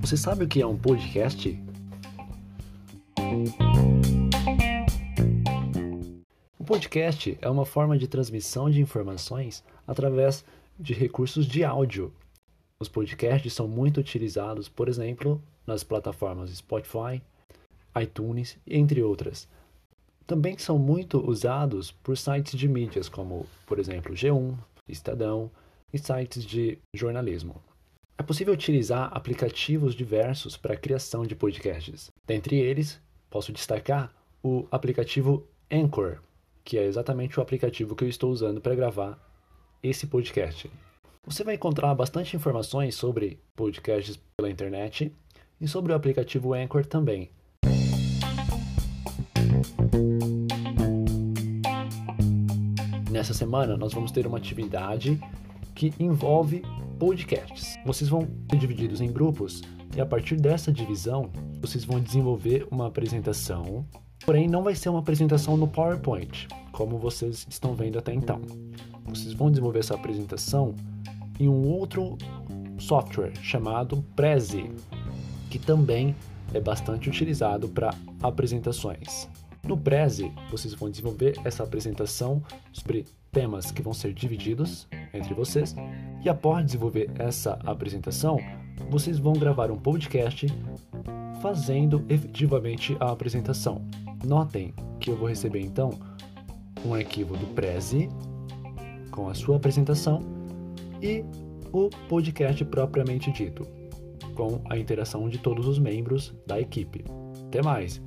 Você sabe o que é um podcast? O podcast é uma forma de transmissão de informações através de recursos de áudio. Os podcasts são muito utilizados, por exemplo, nas plataformas Spotify, iTunes, entre outras. Também são muito usados por sites de mídias como, por exemplo, G1, Estadão e sites de jornalismo. É possível utilizar aplicativos diversos para a criação de podcasts. Dentre eles, posso destacar o aplicativo Anchor, que é exatamente o aplicativo que eu estou usando para gravar esse podcast. Você vai encontrar bastante informações sobre podcasts pela internet e sobre o aplicativo Anchor também. Nessa semana, nós vamos ter uma atividade que envolve podcasts. Vocês vão ser divididos em grupos e a partir dessa divisão, vocês vão desenvolver uma apresentação. Porém, não vai ser uma apresentação no PowerPoint, como vocês estão vendo até então. Vocês vão desenvolver essa apresentação em um outro software chamado Prezi, que também é bastante utilizado para apresentações. No Prezi, vocês vão desenvolver essa apresentação sobre temas que vão ser divididos entre vocês. E após desenvolver essa apresentação, vocês vão gravar um podcast fazendo efetivamente a apresentação. Notem que eu vou receber então um arquivo do Prezi com a sua apresentação e o podcast propriamente dito, com a interação de todos os membros da equipe. Até mais!